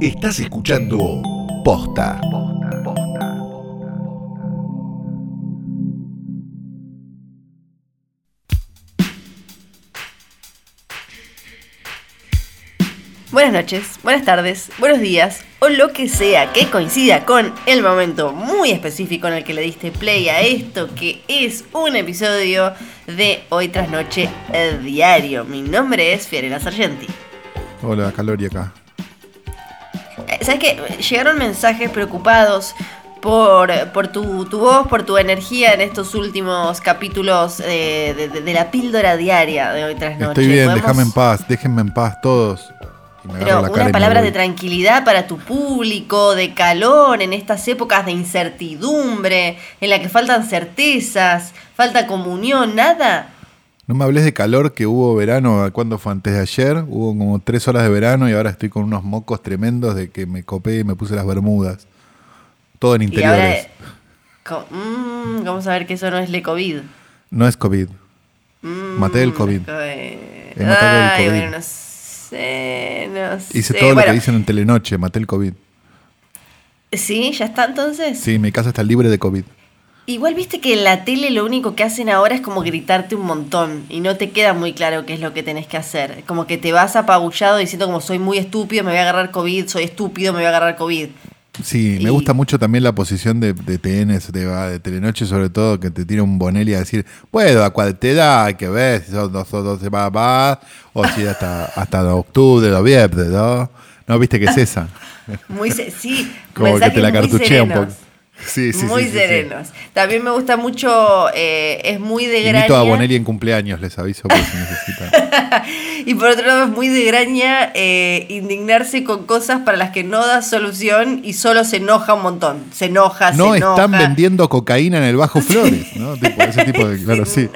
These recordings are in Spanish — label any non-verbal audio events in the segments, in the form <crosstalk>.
Estás escuchando Posta. Buenas noches, buenas tardes, buenos días o lo que sea que coincida con el momento muy específico en el que le diste play a esto que es un episodio de Hoy tras Noche el Diario. Mi nombre es Fiorella Sargenti. Hola, Calori acá. ¿Sabes qué? Llegaron mensajes preocupados por, por tu, tu voz, por tu energía en estos últimos capítulos eh, de, de- de la píldora diaria de Hoy tras Noche. Estoy bien, ¿Podemos- déjame en paz, déjenme en paz todos. Pero la cara y una me palabra voy. de tranquilidad para tu público, de calor en estas épocas de incertidumbre, en la que faltan certezas, falta comunión, nada. No me hables de calor que hubo verano, ¿cuándo fue? Antes de ayer, hubo como tres horas de verano y ahora estoy con unos mocos tremendos de que me copé y me puse las bermudas. Todo en Y ahora, interiores. mm, vamos a ver que eso no es le COVID. No es COVID. Mm, Maté el COVID. le He matado el COVID. bueno, no sé, no Hice todo lo que dicen en Telenoche, maté el COVID. ¿Sí? ¿Ya está entonces? Sí, mi casa está libre de COVID. Igual viste que en la tele lo único que hacen ahora es como gritarte un montón y no te queda muy claro qué es lo que tenés que hacer. Como que te vas apabullado diciendo como soy muy estúpido, me voy a agarrar COVID, soy estúpido, me voy a agarrar COVID. Sí, me gusta mucho también la posición de, de TN, de, de Telenoche sobre todo, que te tira un Bonelli a decir, puedo a cuál te da, hay que ver si son dos o dos semanas más, o si hasta, <laughs> hasta octubre, noviembre, ¿no? ¿No viste que es esa? Muy sí, <laughs> Como que te la un poco. Sí, sí, muy sí, serenos. También me gusta mucho, eh, es muy de Invito a graña. Bonelli en cumpleaños, les aviso por si necesitan. <laughs> Y por otro lado es muy de graña eh, indignarse con cosas para las que no da solución y solo se enoja un montón. Se enoja, No se enoja. están vendiendo cocaína en el Bajo <laughs> Flores, ¿no? Tipo, ese tipo de... Claro, sí.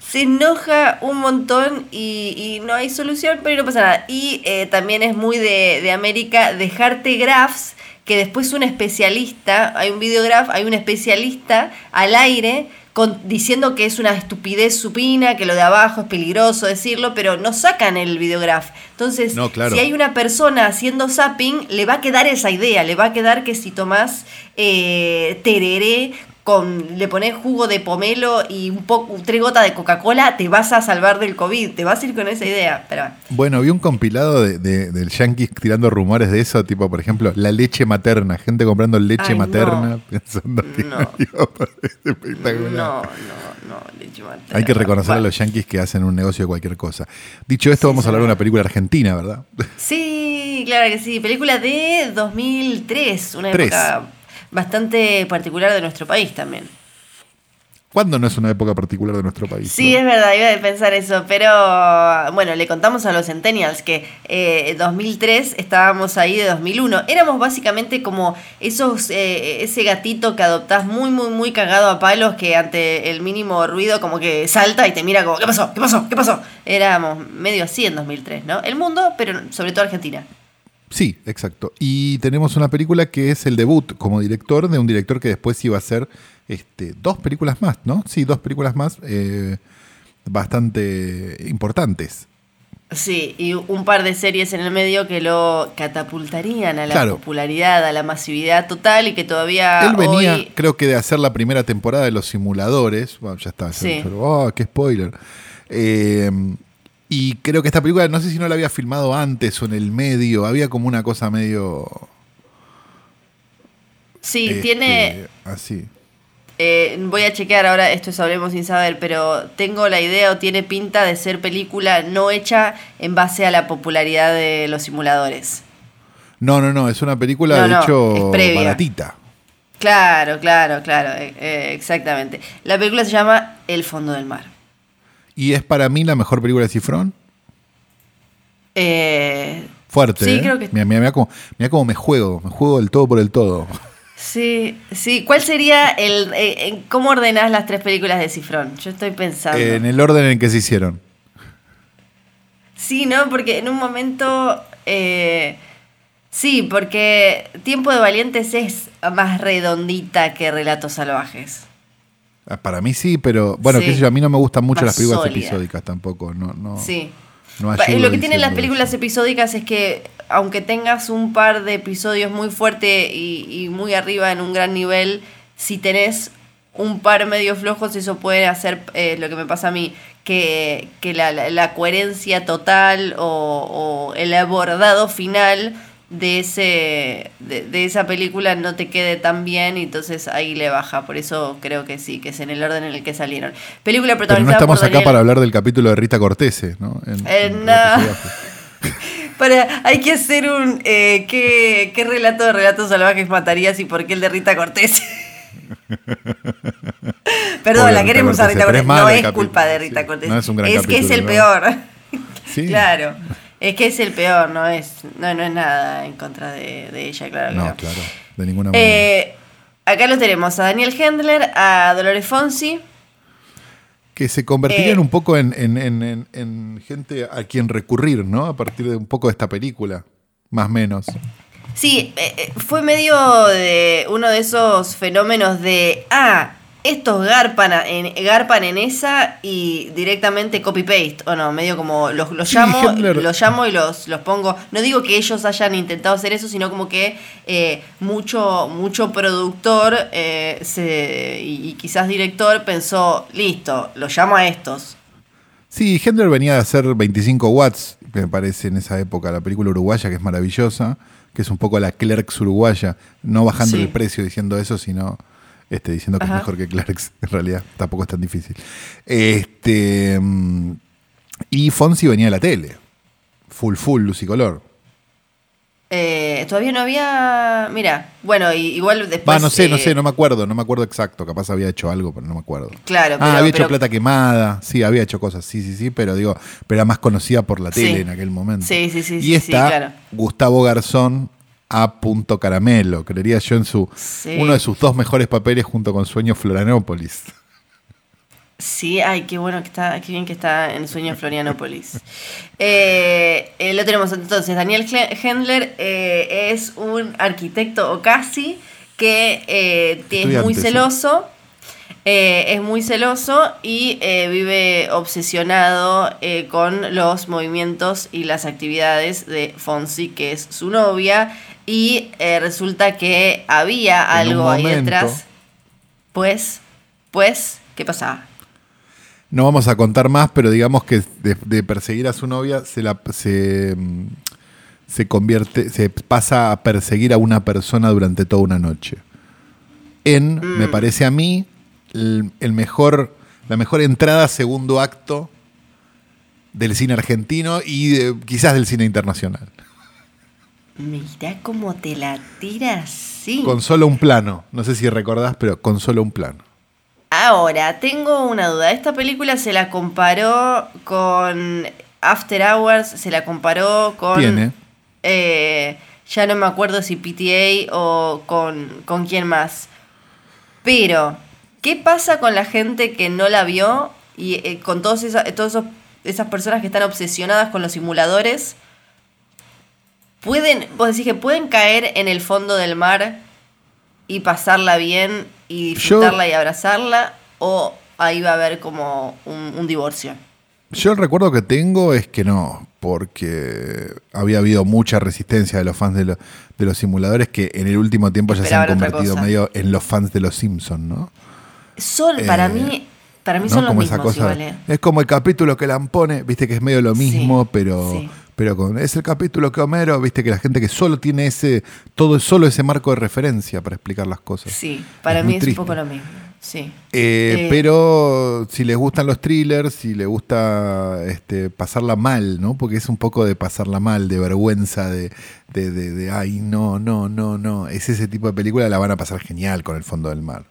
Se enoja un montón y, y no hay solución, pero no pasa nada. Y eh, también es muy de, de América dejarte graphs que después un especialista, hay un videograph, hay un especialista al aire con- diciendo que es una estupidez supina, que lo de abajo es peligroso decirlo, pero no sacan el videograph. Entonces, No, claro. si hay una persona haciendo zapping, le va a quedar esa idea, le va a quedar que si tomás eh, tereré con, le pones jugo de pomelo y un poco, tres gotas de Coca-Cola, te vas a salvar del COVID, te vas a ir con esa idea. Pero Bueno, vi un compilado de, de- del Yankees tirando rumores de eso, tipo, por ejemplo, la leche materna, gente comprando leche Ay, materna, no. <laughs> pensando que No. <laughs> parecer espectacular. no, no, no, leche materna. Hay que reconocer a los yankees que hacen un negocio de cualquier cosa. Dicho esto, vamos a hablar de una película argentina, ¿verdad? Sí, claro que sí. Película de 2003, una Tres. época bastante particular de nuestro país también. ¿Cuándo no es una época particular de nuestro país? Sí, no? es verdad, iba a pensar eso, pero bueno, le contamos a los Centennials que eh, 2003 estábamos ahí de 2001. Éramos básicamente como esos eh, ese gatito que adoptás muy, muy, muy cagado a palos que ante el mínimo ruido como que salta y te mira como, ¿qué pasó? ¿Qué pasó? ¿Qué pasó? Éramos medio así en 2003, ¿no? El mundo, pero sobre todo Argentina. Sí, exacto. Y tenemos una película que es el debut como director de un director que después iba a hacer este, dos películas más, ¿no? Sí, dos películas más eh, bastante importantes. Sí, y un par de series en el medio que lo catapultarían a la Claro. popularidad, a la masividad total y que todavía Él venía, hoy... creo que de hacer la primera temporada de Los Simuladores. Bueno, ya está. Sí. ya- oh, qué spoiler. Eh, y creo que esta película, no sé si no la había filmado antes o en el medio. Había como una cosa medio. Sí, este, tiene... Así. eh, voy a chequear ahora, esto es Hablemos sin saber, pero tengo la idea o tiene pinta de ser película no hecha en base a la popularidad de los simuladores. No, no, no. Es una película, No, de no, hecho, baratita. Claro, claro, claro, eh, eh, exactamente. La película se llama El fondo del mar. Y es para mí la mejor película de Cifrón. Eh, Fuerte. Sí, ¿eh? creo que- Mira, mira, mira cómo, mira cómo me juego. Me juego del todo por el todo. sí, sí. ¿Cuál sería el... eh, eh, ¿Cómo ordenás las tres películas de Cifrón? Yo estoy pensando. en el orden en que se hicieron. Sí, ¿no? Porque en un momento... eh, sí, porque Tiempo de Valientes es más redondita que Relatos Salvajes. Ah, Para mí sí, pero bueno, Sí. qué sé yo, a mí no me gustan mucho Más las películas sólida. episódicas tampoco. No, no, Sí. no Lo que tienen las películas eso. episódicas es que aunque tengas un par de episodios muy fuertes y, y muy arriba en un gran nivel, si tenés un par medio flojos, eso puede hacer eh, lo que me pasa a mí, que, que la, la- la coherencia total o, o el abordado final de ese de, de esa película no te quede tan bien y entonces ahí le baja por eso creo que sí que es en el orden en el que salieron película Pero no protagonizada estamos por acá Daniel- para hablar del capítulo de Rita Cortese, ¿no? En- Eh, en no. <laughs> Para, hay que hacer un eh, ¿qué, qué relato de relatos salvajes matarías y por qué el de Rita Cortés <laughs> Perdón, Pobre la Rita queremos a Rita pero es Cortés. No el es culpa de sí. Rita Cortés. No es un gran que es capítulo, el ¿no? peor. Sí. <laughs> Claro. Es que es el peor, no es, no, no es nada en contra de, de ella, claro que No, no. claro, de ninguna manera. Eh, acá lo tenemos a Daniel Hendler, a Dolores Fonsi. que se convertirían eh, un poco en, en- en- en- en gente a quien recurrir, ¿no? A partir de un poco de esta película, más o menos. Sí, eh, fue medio de uno de esos fenómenos de, ah, estos garpan en, garpan en esa y directamente copy-paste, o no, medio como los, los Sí, llamo, <laughs> los llamo y los, los pongo. No digo que ellos hayan intentado hacer eso, sino como que eh, mucho, mucho productor eh, se, y, y quizás director pensó, listo, los llamo a estos. Sí, Hendler venía de hacer 25 watts, me parece, en esa época, la película uruguaya, que es maravillosa, que es un poco la Clerks uruguaya, no bajando Sí. el precio diciendo eso, sino este, diciendo que Ajá. es mejor que Clerks, <laughs> en realidad, tampoco es tan difícil. Este, mm, y Fonsi venía de la tele, full, full, luz y color. Eh, todavía no había. Mira, bueno, igual después. No sé, no eh, sé, no me acuerdo, no me acuerdo exacto. Capaz había hecho algo, pero no me acuerdo. Claro, ah, pero- había hecho plata quemada, sí, había hecho cosas, sí, sí, sí, pero digo, pero era más conocida por la tele Sí. en aquel momento. Sí, sí, sí, Y sí, sí, está claro. Gustavo Garzón a punto caramelo, creería yo en su Sí. uno de sus dos mejores papeles junto con Sueño Florianópolis. Sí, ay, qué bueno que está, qué bien que está en Sueño Florianópolis. <laughs> Eh, eh, lo tenemos entonces, Daniel Hendler eh, es un arquitecto o casi que es muy sí. Eh, es muy celoso y eh, vive obsesionado eh, con los movimientos y las actividades de Fonsi, que es su novia, y resulta que había En algo ahí detrás. Pues, pues, ¿qué pasaba? No vamos a contar más, pero digamos que de, de perseguir a su novia se la se, mm, se convierte, se pasa a perseguir a una persona durante toda una noche. En, Mm. me parece a mí, el, el mejor, la mejor entrada segundo acto del cine argentino y de- quizás del cine internacional. Mirá cómo te la tiras, sí. Con solo un plano. No sé si recordás, pero con solo un plano. Ahora, tengo una duda. Esta película se la comparó con After Hours, se la comparó con... Tiene. eh, ya no me acuerdo si PTA o con, con quién más. Pero, ¿qué pasa con la gente que no la vio y eh, con todos esa- esos- esas personas que están obsesionadas con los simuladores? Pueden, vos decís que pueden caer en el fondo del mar y pasarla bien y disfrutarla y abrazarla, o ahí va a haber como un, un divorcio. Yo el recuerdo que tengo es que no, porque había habido mucha resistencia de los fans de, lo- de los simuladores que en el último tiempo ya se han convertido medio en los fans de los Simpsons, ¿no? Son, para Eh, mí, para mí ¿no? son los Como mismos cosa. igual, ¿eh? Es como el capítulo que la pone, viste que es medio lo mismo, Sí, pero, sí. pero con, es el capítulo que Homero, viste que la gente que solo tiene ese, todo solo ese marco de referencia para explicar las cosas. Sí, para mí es triste. un poco lo mismo. Sí. Eh, pero si les gustan los thrillers, si les gusta este, pasarla mal, ¿no? Porque es un poco de pasarla mal, de vergüenza, de, de, de- de, ay, no, no, no, no. Es ese tipo de película, la van a pasar genial con el fondo del mar.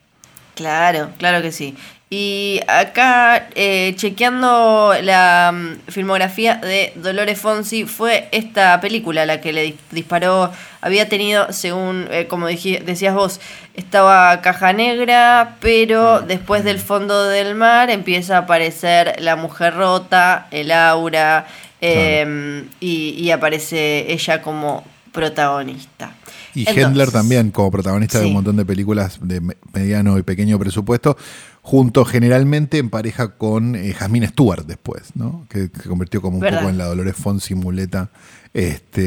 Claro, claro que sí. Y acá, eh, chequeando la mm, filmografía de Dolores Fonsi, fue esta película la que le dis- disparó. Había tenido, según, eh, como decías vos, estaba Caja Negra, pero después del fondo del mar empieza a aparecer La Mujer Rota, El Aura, eh, y, y aparece ella como protagonista. Y Entonces, Hendler también, como protagonista de un montón de películas de me- mediano y pequeño presupuesto, junto generalmente en pareja con eh, Jasmine Stewart después, ¿no? Que se convirtió como un ¿Verdad? poco en la Dolores Fonsi muleta este,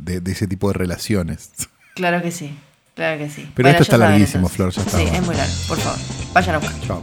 de, de ese tipo de relaciones. Claro que sí, claro que sí. Pero esto está larguísimo. Flor, ya está. Sí, es muy largo, por favor. Vayan a buscar. Chao.